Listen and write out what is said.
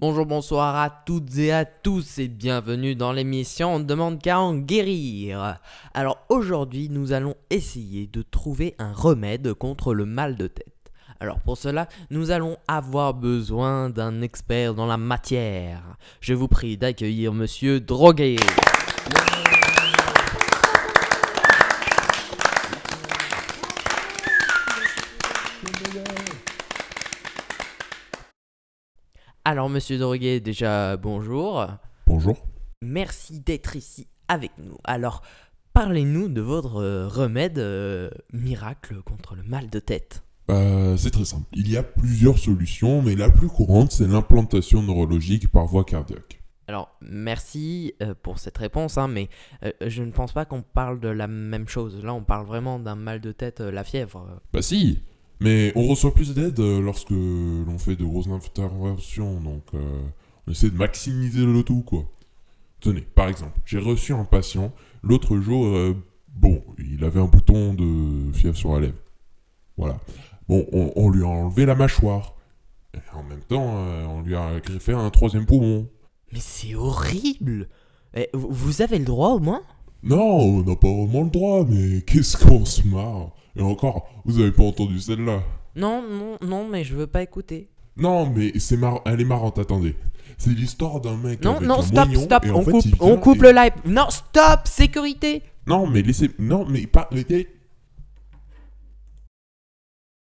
Bonjour, bonsoir à toutes et à tous et bienvenue dans l'émission On ne demande qu'à en guérir. Alors aujourd'hui, nous allons essayer de trouver un remède contre le mal de tête. Alors pour cela, nous allons avoir besoin d'un expert dans la matière. Je vous prie d'accueillir monsieur Droguet. Alors monsieur Droguet, déjà bonjour. Bonjour. Merci d'être ici avec nous. Alors, parlez-nous de votre euh, remède euh, miracle contre le mal de tête. Euh, c'est très simple. Il y a plusieurs solutions, mais la plus courante, c'est l'implantation neurologique par voie cardiaque. Alors, merci euh, pour cette réponse, hein, mais je ne pense pas qu'on parle de la même chose. Là, on parle vraiment d'un mal de tête, la fièvre. Bah si, mais on reçoit plus d'aide euh, lorsque l'on fait de grosses interventions, donc euh, on essaie de maximiser le tout, quoi. Tenez, par exemple, j'ai reçu un patient l'autre jour, euh, bon, il avait un bouton de fièvre sur la lèvre. Voilà. Bon, on, on lui a enlevé la mâchoire. Et en même temps, euh, on lui a greffé un troisième poumon. Mais c'est horrible Eh, vous- Vous avez le droit au moins? Non, on n'a pas vraiment le droit, mais qu'est-ce qu'on se marre? Et encore, vous avez pas entendu celle-là Non, non, non, mais je veux pas écouter. Non, mais c'est mar... elle est marrante, attendez. C'est l'histoire d'un mec Non, avec non, un stop, moignon, stop, et en on fait, coupe, il on coupe et- le live. Non, stop, sécurité Non, mais laissez... Non, mais pas...